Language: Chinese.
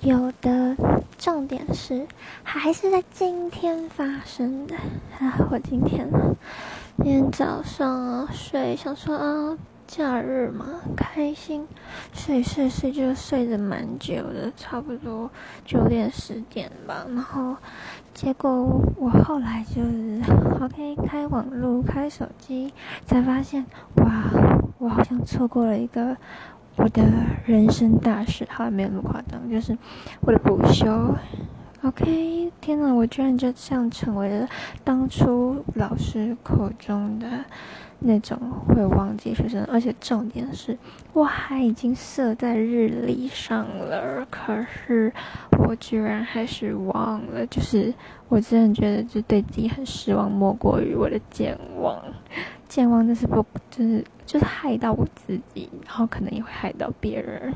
有的重点是还是在今天发生的。啊，我今天今天早上睡，想说啊。假日嘛，开心，睡睡睡就睡得蛮久的，差不多九点十点吧。然后结果我后来就是 OK 开网络开手机，才发现哇，我好像错过了一个我的人生大事。好像没有那么夸张，就是我的补修。OK，天呐，我居然就这样成为了当初老师口中的。那种会忘记学生，而且重点是，我还已经设在日历上了，可是我居然还是忘了。就是我真的觉得，就对自己很失望，莫过于我的健忘。健忘，就是不，就是就是害到我自己，然后可能也会害到别人。